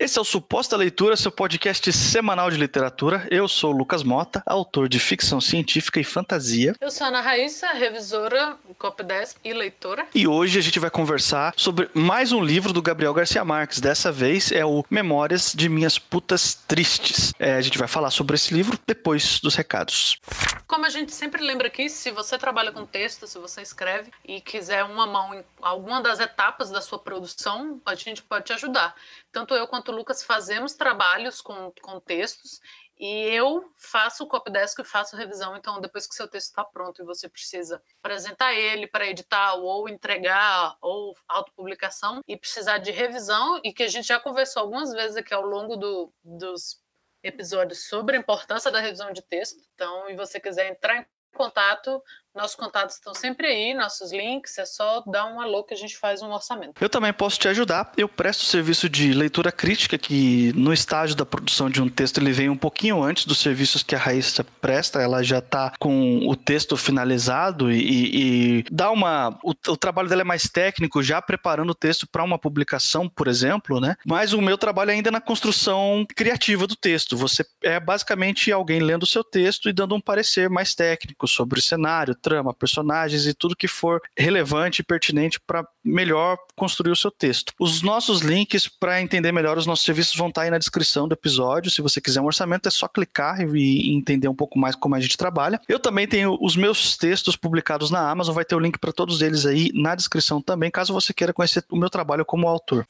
Esse é o Suposta Leitura, seu podcast semanal de literatura. Eu sou o Lucas Mota, autor de ficção científica e fantasia. Eu sou a Ana Raíssa, revisora, Copdesk e leitora. E hoje a gente vai conversar sobre mais um livro do Gabriel Garcia Marques. Dessa vez é o Memórias de Minhas Putas Tristes. É, a gente vai falar sobre esse livro depois dos recados. Como a gente sempre lembra aqui, se você trabalha com texto, se você escreve e quiser uma mão em alguma das etapas da sua produção, a gente pode te ajudar. Tanto eu quanto Lucas fazemos trabalhos com, com textos e eu faço o copydesk e faço revisão. Então, depois que seu texto está pronto e você precisa apresentar ele para editar ou entregar ou autopublicação e precisar de revisão e que a gente já conversou algumas vezes aqui ao longo do, dos episódios sobre a importância da revisão de texto. Então, e você quiser entrar em contato, nossos contatos estão sempre aí, nossos links, é só dar um alô que a gente faz um orçamento. Eu também posso te ajudar. Eu presto serviço de leitura crítica, que no estágio da produção de um texto ele vem um pouquinho antes dos serviços que a Raíssa presta. Ela já está com o texto finalizado e, e dá uma. O, o, trabalho dela é mais técnico, já preparando o texto para uma publicação, por exemplo, né? Mas o meu trabalho é ainda na construção criativa do texto. Você é basicamente alguém lendo o seu texto e dando um parecer mais técnico sobre o cenário trama, personagens e tudo que for relevante e pertinente para melhor construir o seu texto. Os nossos links para entender melhor os nossos serviços vão estar tá aí na descrição do episódio. Se você quiser um orçamento, é só clicar e entender um pouco mais como a gente trabalha. Eu também tenho os meus textos publicados na Amazon, vai ter o link para todos eles aí na descrição também, caso você queira conhecer o meu trabalho como autor.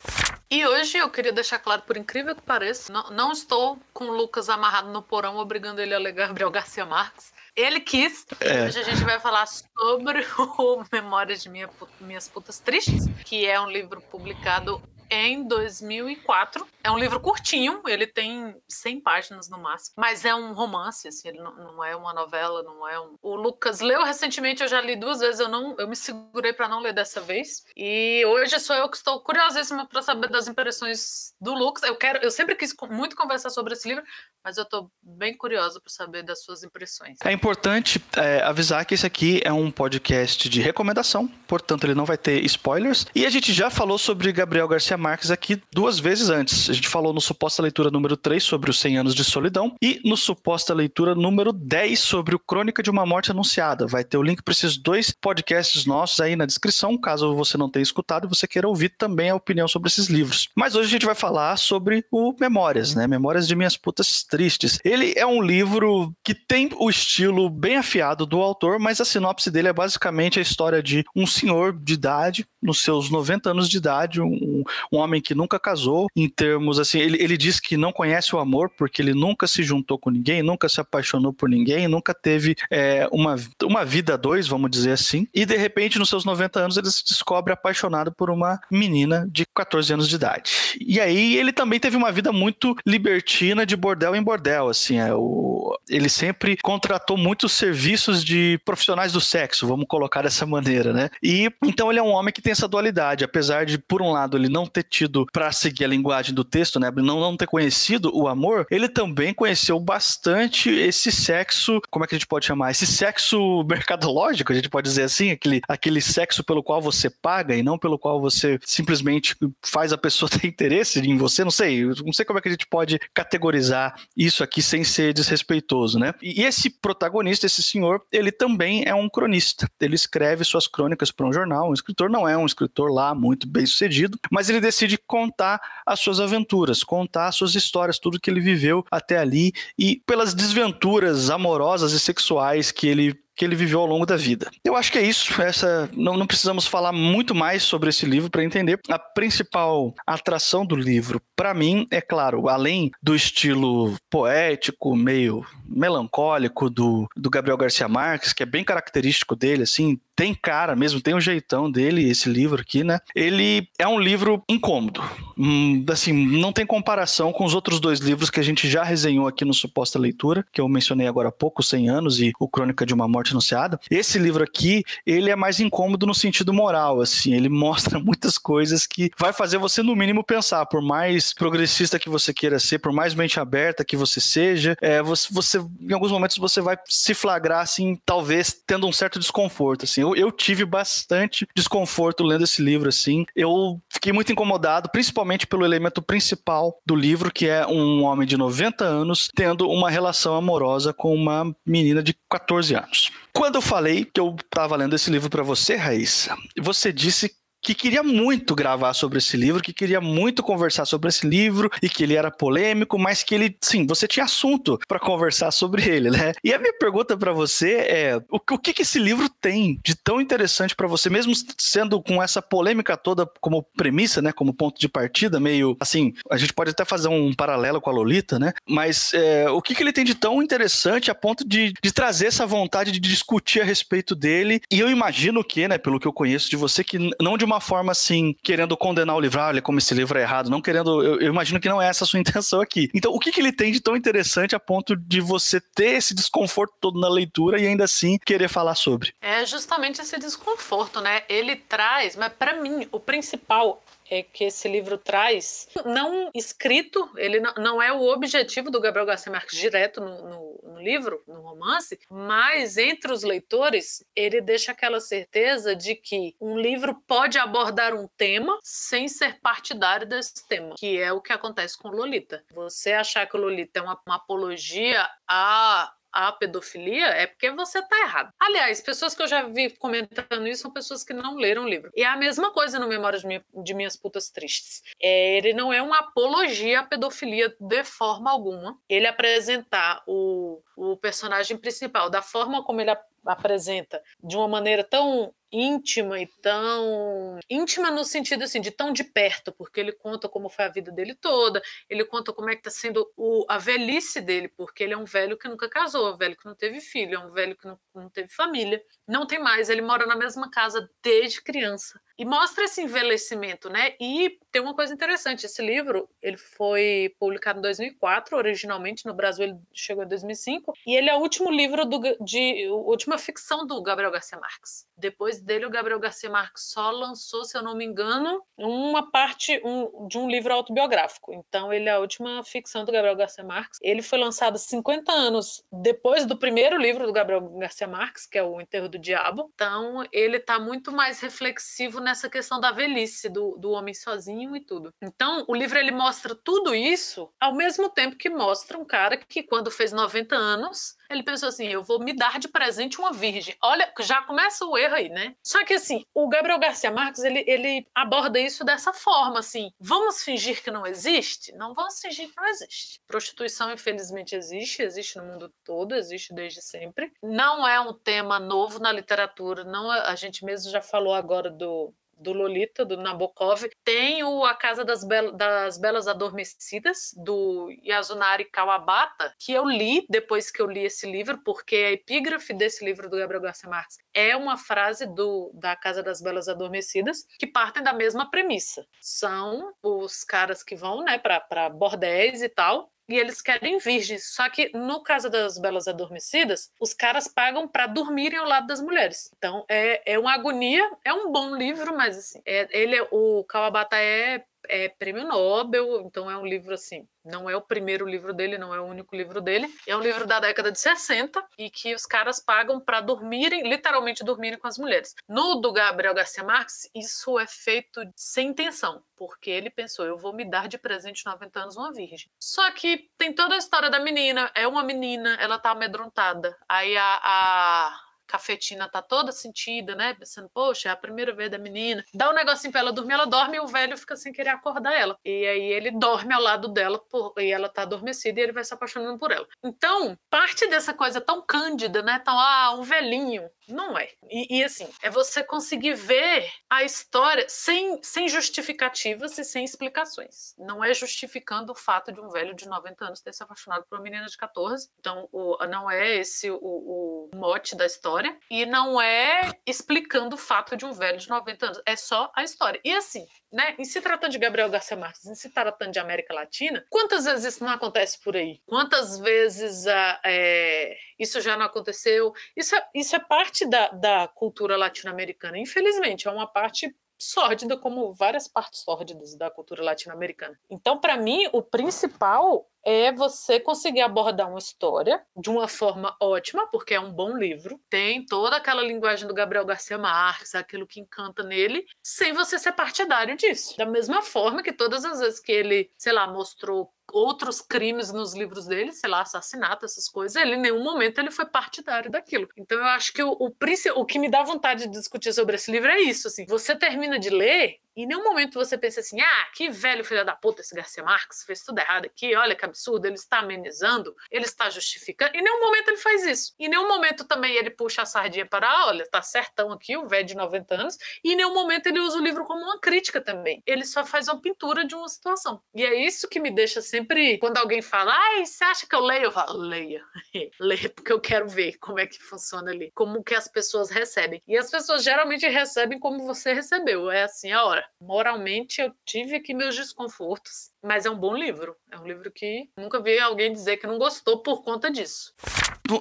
E hoje eu queria deixar claro, por incrível que pareça, não, não estou com o Lucas amarrado no porão, obrigando ele a ler Gabriel Garcia Marques. Ele quis. É. Hoje a gente vai falar sobre o Memórias de Minha, Minhas Putas Tristes, que é um livro publicado em 2004. É um livro curtinho, ele tem 100 páginas no máximo, mas é um romance, assim, ele não, não é uma novela, não é um... O Lucas leu recentemente, eu já li duas vezes, eu não, eu me segurei para não ler dessa vez. E hoje sou eu que estou curiosíssima para saber das impressões do Lucas. Eu quero, eu sempre quis muito conversar sobre esse livro, mas eu estou bem curiosa para saber das suas impressões. É importante é, avisar que esse aqui é um podcast de recomendação, portanto ele não vai ter spoilers. E a gente já falou sobre Gabriel Garcia Marques aqui duas vezes antes. A gente falou no Suposta Leitura número 3 sobre os 100 anos de solidão e no Suposta Leitura número 10 sobre o Crônica de uma Morte Anunciada. Vai ter o link para esses dois podcasts nossos aí na descrição, caso você não tenha escutado e você queira ouvir também a opinião sobre esses livros. Mas hoje a gente vai falar sobre o Memórias, né? Memórias de Minhas Putas Tristes. Ele é um livro que tem o estilo bem afiado do autor, mas a sinopse dele é basicamente a história de um senhor de idade, nos seus 90 anos de idade, um, um homem que nunca casou, em termos assim, ele, ele diz que não conhece o amor porque ele nunca se juntou com ninguém, nunca se apaixonou por ninguém, nunca teve é, uma, uma vida a dois, vamos dizer assim, e de repente, nos seus 90 anos, ele se descobre apaixonado por uma menina de 14 anos de idade. E aí ele também teve uma vida muito libertina de bordel em bordel, assim, é, o, ele sempre contratou muitos serviços de profissionais do sexo, vamos colocar dessa maneira, né? E então ele é um homem que tem essa dualidade, apesar de, por um lado, ele não ter tido para seguir a linguagem do texto, né? Não, não ter conhecido o amor, ele também conheceu bastante esse sexo, como é que a gente pode chamar? Esse sexo mercadológico, a gente pode dizer assim, aquele, aquele sexo pelo qual você paga e não pelo qual você simplesmente faz a pessoa ter interesse em você, não sei, não sei como é que a gente pode categorizar isso aqui sem ser desrespeitoso, né? E esse protagonista, esse senhor, ele também é um cronista. Ele escreve suas crônicas para um jornal. Um escritor não é um escritor lá muito bem sucedido, mas ele decide contar as suas aventuras, contar as suas histórias, tudo que ele viveu até ali e pelas desventuras amorosas e sexuais que ele que ele viveu ao longo da vida. Eu acho que é isso. Essa não, não precisamos falar muito mais sobre esse livro para entender. A principal atração do livro, para mim, é claro, além do estilo poético, meio melancólico do, do Gabriel Garcia Marques, que é bem característico dele, assim, tem cara mesmo, tem o um jeitão dele, esse livro aqui, né? Ele é um livro incômodo. Hum, assim, não tem comparação com os outros dois livros que a gente já resenhou aqui no Suposta Leitura, que eu mencionei agora há pouco, 100 anos e o Crônica de uma Morte Anunciada. Esse livro aqui, ele é mais incômodo no sentido moral, assim, ele mostra muitas coisas que vai fazer você, no mínimo, pensar, por mais progressista que você queira ser, por mais mente aberta que você seja, é, você, você em alguns momentos você vai se flagrar, assim, talvez tendo um certo desconforto, assim Eu, eu tive bastante desconforto lendo esse livro, assim. Eu fiquei muito incomodado, principalmente pelo elemento principal do livro, que é um homem de 90 anos tendo uma relação amorosa com uma menina de 14 anos. Quando eu falei que eu estava lendo esse livro para você, Raíssa, você disse que queria muito gravar sobre esse livro, que queria muito conversar sobre esse livro e que ele era polêmico, mas que ele, sim, você tinha assunto para conversar sobre ele, né? E a minha pergunta para você é: o, o que, que esse livro tem de tão interessante para você, mesmo sendo com essa polêmica toda como premissa, né, como ponto de partida, meio assim, a gente pode até fazer um paralelo com a Lolita, né? Mas é, o que, que ele tem de tão interessante a ponto de, de trazer essa vontade de discutir a respeito dele? E eu imagino que, né, pelo que eu conheço de você, que não de uma forma assim, querendo condenar o livro, ah, olha como esse livro é errado, não querendo, eu, eu, imagino que não é essa a sua intenção aqui. Então, o que, que ele tem de tão interessante a ponto de você ter esse desconforto todo na leitura e ainda assim querer falar sobre? É justamente esse desconforto, né? Ele traz, mas para mim, o principal é que esse livro traz, não escrito, ele não, não é o objetivo do Gabriel Garcia Marques direto no, no, no, livro, no romance, mas entre os leitores, ele deixa aquela certeza de que um livro pode abordar um tema sem ser partidário desse tema, que é o que acontece com Lolita. Você achar que Lolita é uma, uma apologia a a pedofilia, é porque você tá errado. Aliás, pessoas que eu já vi comentando isso são pessoas que não leram o livro. E é a mesma coisa no Memórias de, de Minhas Putas Tristes. É, ele não é uma apologia à pedofilia de forma alguma. Ele apresentar o, o personagem principal da forma como ele apresenta, de uma maneira tão íntima e tão íntima no sentido assim de tão de perto, porque ele conta como foi a vida dele toda, ele conta como é que está sendo o, a velhice dele, porque ele é um velho que nunca casou, um velho que não teve filho, é um velho que não, não teve família, não tem mais, ele mora na mesma casa desde criança e mostra esse envelhecimento, né? E tem uma coisa interessante, esse livro ele foi publicado em 2004, originalmente no Brasil ele chegou em 2005 e ele é o último livro do, de última ficção do Gabriel Garcia Marques. Depois dele, o Gabriel Garcia Marques só lançou, se eu não me engano, uma parte um, de um livro autobiográfico. Então, ele é a última ficção do Gabriel Garcia Marques. Ele foi lançado 50 anos depois do primeiro livro do Gabriel Garcia Marques, que é O Enterro do Diabo. Então, ele está muito mais reflexivo nessa questão da velhice, do, do homem sozinho e tudo. Então, o livro ele mostra tudo isso ao mesmo tempo que mostra um cara que, quando fez 90 anos, ele pensou assim: eu vou me dar de presente uma virgem. Olha, já começa o erro aí, né? Só que assim, o Gabriel Garcia Marques ele, ele aborda isso dessa forma, assim: vamos fingir que não existe? Não vamos fingir que não existe. Prostituição, infelizmente, existe, existe no mundo todo, existe desde sempre. Não é um tema novo na literatura, não é, a gente mesmo já falou agora do do Lolita, do Nabokov. Tem o A Casa das, das Belas Adormecidas, do Yasunari Kawabata, que eu li depois que eu li esse livro, porque a epígrafe desse livro do Gabriel Garcia Marques é uma frase do da Casa das Belas Adormecidas, que partem da mesma premissa. São os caras que vão né, para bordéis e tal, e eles querem virgens. Só que no caso das Belas Adormecidas, os caras pagam para dormirem ao lado das mulheres. Então é, é uma agonia, é um bom livro, mas assim, é, ele é, o Kawabata é é prêmio Nobel, então é um livro assim, não é o primeiro livro dele, não é o único livro dele. É um livro da década de 60 e que os caras pagam para dormirem, literalmente dormirem com as mulheres. No do Gabriel Garcia Marques, isso é feito sem intenção, porque ele pensou, eu vou me dar de presente 90 anos uma virgem. Só que tem toda a história da menina, é uma menina, ela tá amedrontada. Aí a, a cafetina tá toda sentida, né? Pensando, poxa, é a primeira vez da menina. Dá um negocinho pra ela dormir, ela dorme e o velho fica sem querer acordar ela. E aí ele dorme ao lado dela por... e ela tá adormecida e ele vai se apaixonando por ela. Então, parte dessa coisa tão cândida, né? Tão, ah, um velhinho. Não é. E, e assim, é você conseguir ver a história sem, sem justificativas e sem explicações. Não é justificando o fato de um velho de 90 anos ter se apaixonado por uma menina de 14. Então, o, não é esse o, o mote da história história e não é explicando o fato de um velho de 90 anos, é só a história. E assim, né, em se tratando de Gabriel Garcia Marques, em se tratando de América Latina, quantas vezes isso não acontece por aí? Quantas vezes uh, é, isso já não aconteceu? Isso é, isso é parte da, da cultura latino-americana, infelizmente, é uma parte sórdida, como várias partes sórdidas da cultura latino-americana. Então, para mim, o principal é você conseguir abordar uma história de uma forma ótima, porque é um bom livro, tem toda aquela linguagem do Gabriel Garcia Marques, aquilo que encanta nele, sem você ser partidário disso. Da mesma forma que todas as vezes que ele, sei lá, mostrou outros crimes nos livros dele, sei lá, assassinato, essas coisas, ele em nenhum momento ele foi partidário daquilo. Então eu acho que o, o, o que me dá vontade de discutir sobre esse livro é isso, assim, você termina de ler em nenhum momento você pensa assim, ah, que velho filho da puta esse Garcia Marques, fez tudo errado aqui, olha que absurdo, ele está amenizando, ele está justificando. Em nenhum momento ele faz isso. Em nenhum momento também ele puxa a sardinha para, ah, olha, tá certão aqui, o velho de 90 anos. E em nenhum momento ele usa o livro como uma crítica também. Ele só faz uma pintura de uma situação. E é isso que me deixa sempre, quando alguém fala, ai, você acha que eu leio? Eu falo, leia. leia, porque eu quero ver como é que funciona ali, como que as pessoas recebem. E as pessoas geralmente recebem como você recebeu. É assim a hora. Moralmente, eu tive aqui meus desconfortos, mas é um bom livro. É um livro que nunca vi alguém dizer que não gostou por conta disso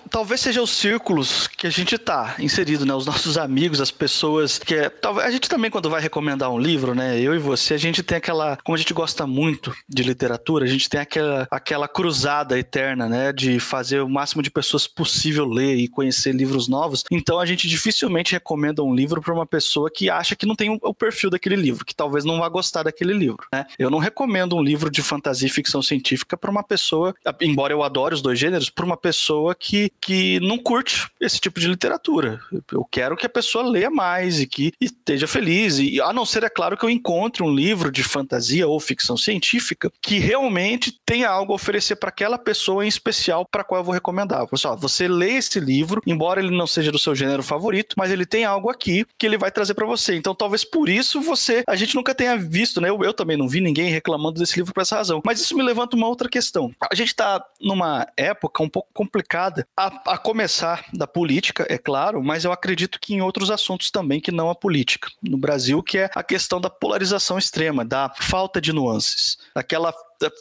talvez seja os círculos que a gente tá inserido, né? Os nossos amigos, as pessoas que é, talvez a gente também quando vai recomendar um livro, né? Eu e você, a gente tem aquela, como a gente gosta muito de literatura, a gente tem aquela aquela cruzada eterna, né, de fazer o máximo de pessoas possível ler e conhecer livros novos. Então a gente dificilmente recomenda um livro para uma pessoa que acha que não tem o perfil daquele livro, que talvez não vá gostar daquele livro, né? Eu não recomendo um livro de fantasia e ficção científica para uma pessoa, embora eu adore os dois gêneros, para uma pessoa que que, que não curte esse tipo de literatura. Eu quero que a pessoa leia mais e que esteja feliz. E a não ser, é claro, que eu encontre um livro de fantasia ou ficção científica que realmente tenha algo a oferecer para aquela pessoa em especial para qual eu vou recomendar. Pessoal, você lê esse livro, embora ele não seja do seu gênero favorito, mas ele tem algo aqui que ele vai trazer para você. Então, talvez por isso você, a gente nunca tenha visto, né? Eu, eu também não vi ninguém reclamando desse livro por essa razão. Mas isso me levanta uma outra questão. A gente está numa época um pouco complicada a, a, começar da política, é claro, mas eu acredito que em outros assuntos também que não a política. No Brasil, que é a questão da polarização extrema, da falta de nuances, daquela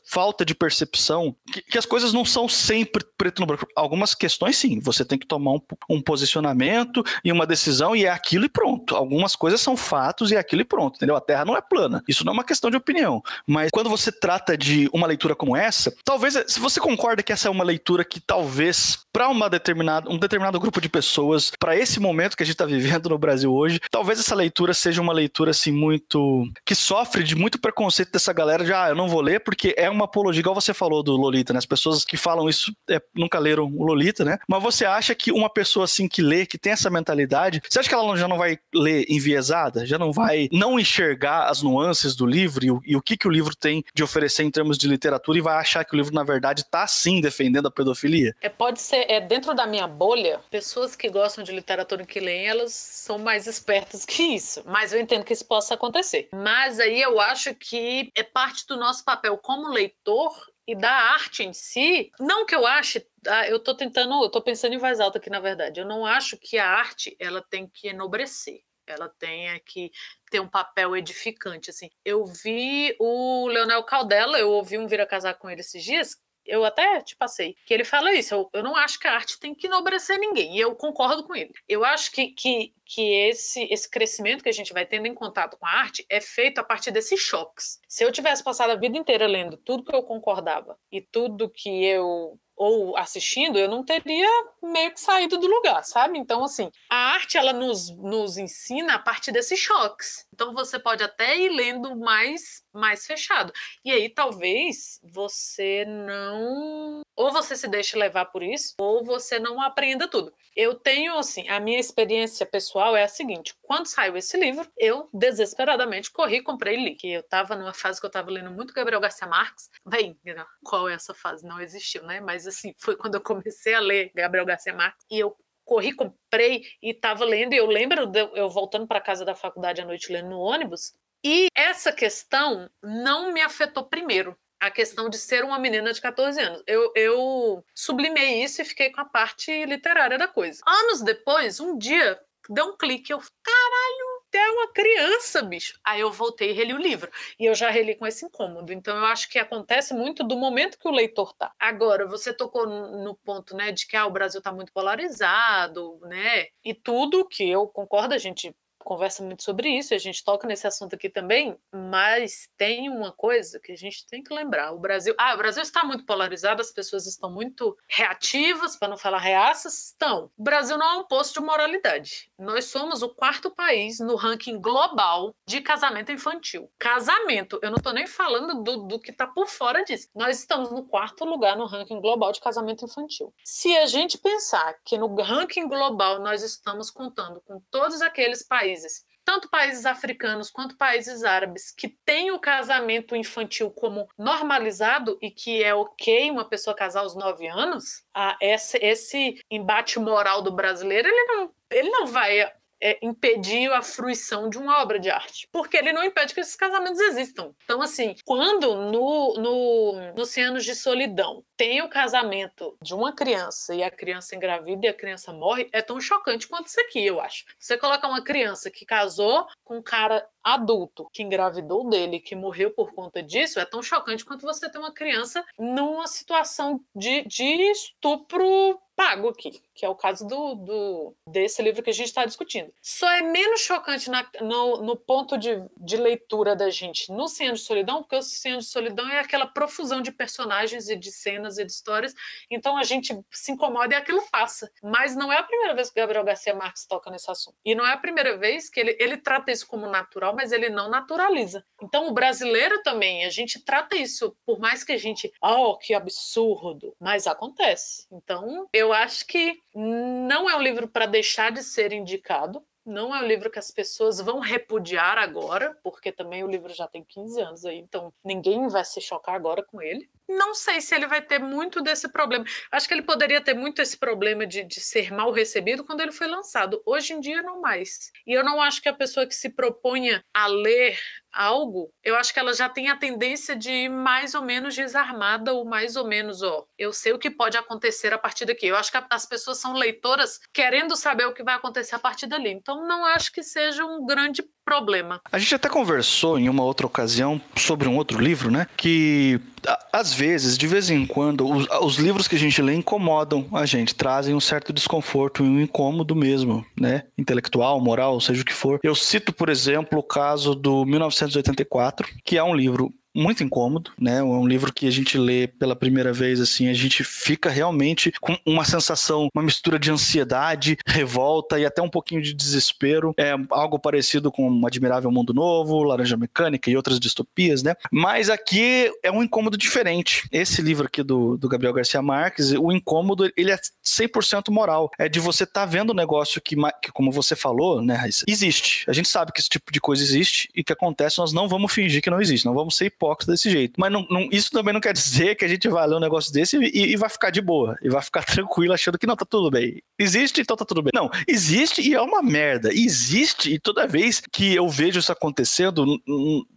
falta de percepção que, que, as coisas não são sempre preto no branco. Algumas questões, sim, você tem que tomar um, um, posicionamento e uma decisão e é aquilo e pronto. Algumas coisas são fatos e é aquilo e pronto, entendeu? A Terra não é plana. Isso não é uma questão de opinião. Mas quando você trata de uma leitura como essa, talvez, se você concorda que essa é uma leitura que talvez para uma determinada, um determinado grupo de pessoas, para esse momento que a gente está vivendo no Brasil hoje, talvez essa leitura seja uma leitura assim muito que sofre de muito preconceito dessa galera de ah, eu não vou ler porque porque é uma apologia, igual você falou do Lolita, né? As pessoas que falam isso é, nunca leram o Lolita, né? Mas você acha que uma pessoa assim que lê, que tem essa mentalidade, você acha que ela já não vai ler enviesada? Já não vai não enxergar as nuances do livro e o, e o que, que o livro tem de oferecer em termos de literatura e vai achar que o livro, na verdade, tá sim defendendo a pedofilia? É, pode ser, é dentro da minha bolha, pessoas que gostam de literatura e que leem, elas são mais espertas que isso. Mas eu entendo que isso possa acontecer. Mas aí eu acho que é parte do nosso papel como como leitor e da arte em si, não que eu ache, ah, eu estou tentando, eu estou pensando em voz alta aqui na verdade, eu não acho que a arte ela tem que enobrecer, ela tem que ter um papel edificante, assim. Eu vi o Leonel Caldela, eu ouvi um Vira Casar com ele esses dias, eu até te passei, que ele fala isso. Eu, eu não acho que a arte tem que enobrecer ninguém, e eu concordo com ele. Eu acho que, que, que esse, esse crescimento que a gente vai tendo em contato com a arte é feito a partir desses choques. Se eu tivesse passado a vida inteira lendo tudo que eu concordava e tudo que eu ou assistindo, eu não teria meio que saído do lugar, sabe? Então, assim, a arte ela nos, nos ensina a partir desses choques. Então, você pode até ir lendo mais, mais fechado. E aí, talvez você não. Ou você se deixe levar por isso, ou você não aprenda tudo. Eu tenho, assim, a minha experiência pessoal é a seguinte: quando saiu esse livro, eu desesperadamente corri, comprei e li. Que eu tava numa fase que eu tava lendo muito Gabriel Garcia Marques. Bem, qual é essa fase? Não existiu, né? Mas assim, foi quando eu comecei a ler Gabriel Garcia Marques e eu corri, comprei e estava lendo. E eu lembro eu voltando para casa da faculdade à noite lendo no ônibus. E essa questão não me afetou primeiro. A questão de ser uma menina de 14 anos. Eu, eu sublimei isso e fiquei com a parte literária da coisa. Anos depois, um dia, deu um clique. Eu, caralho, é uma criança, bicho. Aí eu voltei e reli o livro. E eu já reli com esse incômodo. Então eu acho que acontece muito do momento que o leitor tá. Agora, você tocou no ponto, né, de que ah, o Brasil tá muito polarizado, né? E tudo que eu concordo, a gente conversa muito sobre isso, a gente toca nesse assunto aqui também, mas tem uma coisa que a gente tem que lembrar. O Brasil, ah, o Brasil está muito polarizado, as pessoas estão muito reativas, para não falar reaças, estão. O Brasil não é um posto de moralidade. Nós somos o quarto país no ranking global de casamento infantil. Casamento, eu não estou nem falando do, do que está por fora disso. Nós estamos no quarto lugar no ranking global de casamento infantil. Se a gente pensar que no ranking global nós estamos contando com todos aqueles países tanto países africanos quanto países árabes que têm o casamento infantil como normalizado e que é ok uma pessoa casar aos nove anos, ah, esse, esse embate moral do brasileiro ele não, ele não vai é, impedir a fruição de uma obra de arte, porque ele não impede que esses casamentos existam. Então, assim, quando no, no, nos 100 anos de solidão tem o casamento de uma criança e a criança engravida e a criança morre, é tão chocante quanto isso aqui, eu acho. Você coloca uma criança que casou com um cara adulto que engravidou dele, que morreu por conta disso, é tão chocante quanto você ter uma criança numa situação de, de estupro pago aqui, que é o caso do, do desse livro que a gente está discutindo. Só é menos chocante na, no, no, ponto de, de leitura da gente no Cem de Solidão, porque o Cem de Solidão é aquela profusão de personagens e de cenas de histórias, então a gente se incomoda e aquilo passa. Mas não é a primeira vez que Gabriel Garcia Marques toca nesse assunto. E não é a primeira vez que ele, ele trata isso como natural, mas ele não naturaliza. Então o brasileiro também, a gente trata isso, por mais que a gente, oh, que absurdo, mas acontece. Então eu acho que não é um livro para deixar de ser indicado. Não é um livro que as pessoas vão repudiar agora, porque também o livro já tem 15 anos aí, então ninguém vai se chocar agora com ele. Não sei se ele vai ter muito desse problema. Acho que ele poderia ter muito esse problema de, de ser mal recebido quando ele foi lançado. Hoje em dia, não mais. E eu não acho que a pessoa que se proponha a ler algo, eu acho que ela já tem a tendência de ir mais ou menos desarmada ou mais ou menos, ó, eu sei o que pode acontecer a partir daqui. Eu acho que as pessoas são leitoras querendo saber o que vai acontecer a partir dali. Então não acho que seja um grande problema. A gente até conversou em uma outra ocasião sobre um outro livro, né? Que às vezes, de vez em quando, os, os, livros que a gente lê incomodam a gente, trazem um certo desconforto e um incômodo mesmo, né? Intelectual, moral, seja o que for. Eu cito, por exemplo, o caso do 1984, que é um livro muito incômodo, né? É um livro que a gente lê pela primeira vez, assim, a gente fica realmente com uma sensação, uma mistura de ansiedade, revolta e até um pouquinho de desespero. É algo parecido com um Admirável Mundo Novo, Laranja Mecânica e outras distopias, né? Mas aqui é um incômodo diferente. Esse livro aqui do, do Gabriel Garcia Marques, o incômodo, ele é 100% moral. É de você estar tá vendo um negócio que, que, como você falou, né, Raíssa, existe. A gente sabe que esse tipo de coisa existe e que acontece, nós não vamos fingir que não existe, não vamos ser hipócritas desse jeito. Mas não, não, isso também não quer dizer que a gente vai ler um negócio desse e, e, vai ficar de boa. E vai ficar tranquilo achando que não, tá tudo bem. Existe, então tá tudo bem. Não, existe e é uma merda. Existe e toda vez que eu vejo isso acontecendo,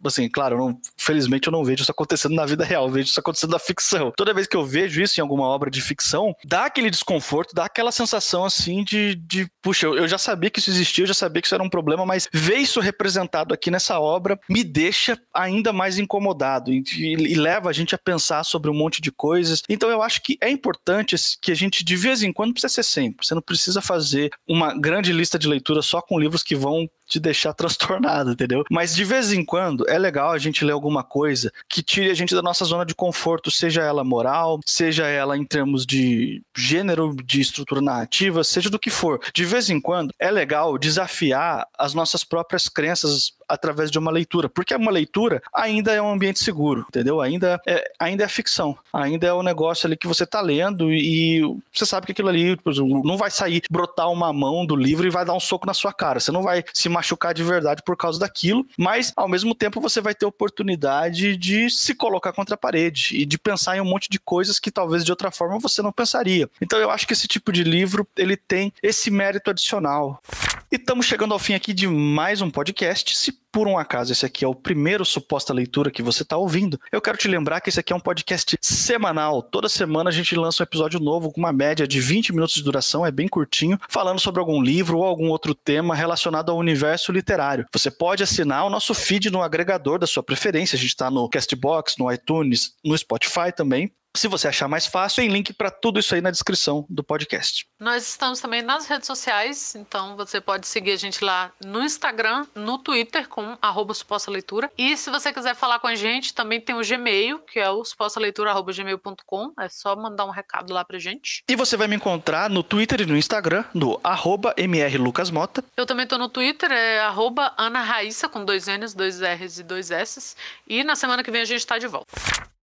assim, claro, não, felizmente eu não vejo isso acontecendo na vida real, eu vejo isso acontecendo na ficção. Toda vez que eu vejo isso em alguma obra de ficção, dá aquele desconforto, dá aquela sensação assim de, de puxa, eu, eu já sabia que isso existia, eu já sabia que isso era um problema, mas ver isso representado aqui nessa obra me deixa ainda mais incomodado incomodado e, e, leva a gente a pensar sobre um monte de coisas. Então eu acho que é importante que a gente, de vez em quando, precisa ser sempre. Você não precisa fazer uma grande lista de leitura só com livros que vão te deixar transtornado, entendeu? Mas de vez em quando é legal a gente ler alguma coisa que tire a gente da nossa zona de conforto, seja ela moral, seja ela em termos de gênero, de estrutura narrativa, seja do que for. De vez em quando é legal desafiar as nossas próprias crenças através de uma leitura, porque uma leitura ainda é um ambiente seguro, entendeu? Ainda é, ainda é ficção, ainda é um negócio ali que você tá lendo e você sabe que aquilo ali não vai sair, brotar uma mão do livro e vai dar um soco na sua cara. Você não vai se machucar de verdade por causa daquilo, mas ao mesmo tempo você vai ter oportunidade de se colocar contra a parede e de pensar em um monte de coisas que talvez de outra forma você não pensaria. Então eu acho que esse tipo de livro ele tem esse mérito adicional. E estamos chegando ao fim aqui de mais um podcast. Se por um acaso esse aqui é o primeiro suposta leitura que você está ouvindo, eu quero te lembrar que esse aqui é um podcast semanal. Toda semana a gente lança um episódio novo com uma média de 20 minutos de duração, é bem curtinho, falando sobre algum livro ou algum outro tema relacionado ao universo literário. Você pode assinar o nosso feed no agregador da sua preferência. A gente está no Castbox, no iTunes, no Spotify também. Se você achar mais fácil, tem link para tudo isso aí na descrição do podcast. Nós estamos também nas redes sociais, então você pode seguir a gente lá no Instagram, no Twitter com arroba suposta leitura. E se você quiser falar com a gente, também tem o Gmail, que é o supostaleitura.gmail.com. É só mandar um recado lá pra gente. E você vai me encontrar no Twitter e no Instagram, no arroba mrlucasmota. Eu também tô no Twitter, é arroba Ana Raíssa, com dois N's, dois R's e dois S's. E na semana que vem a gente tá de volta.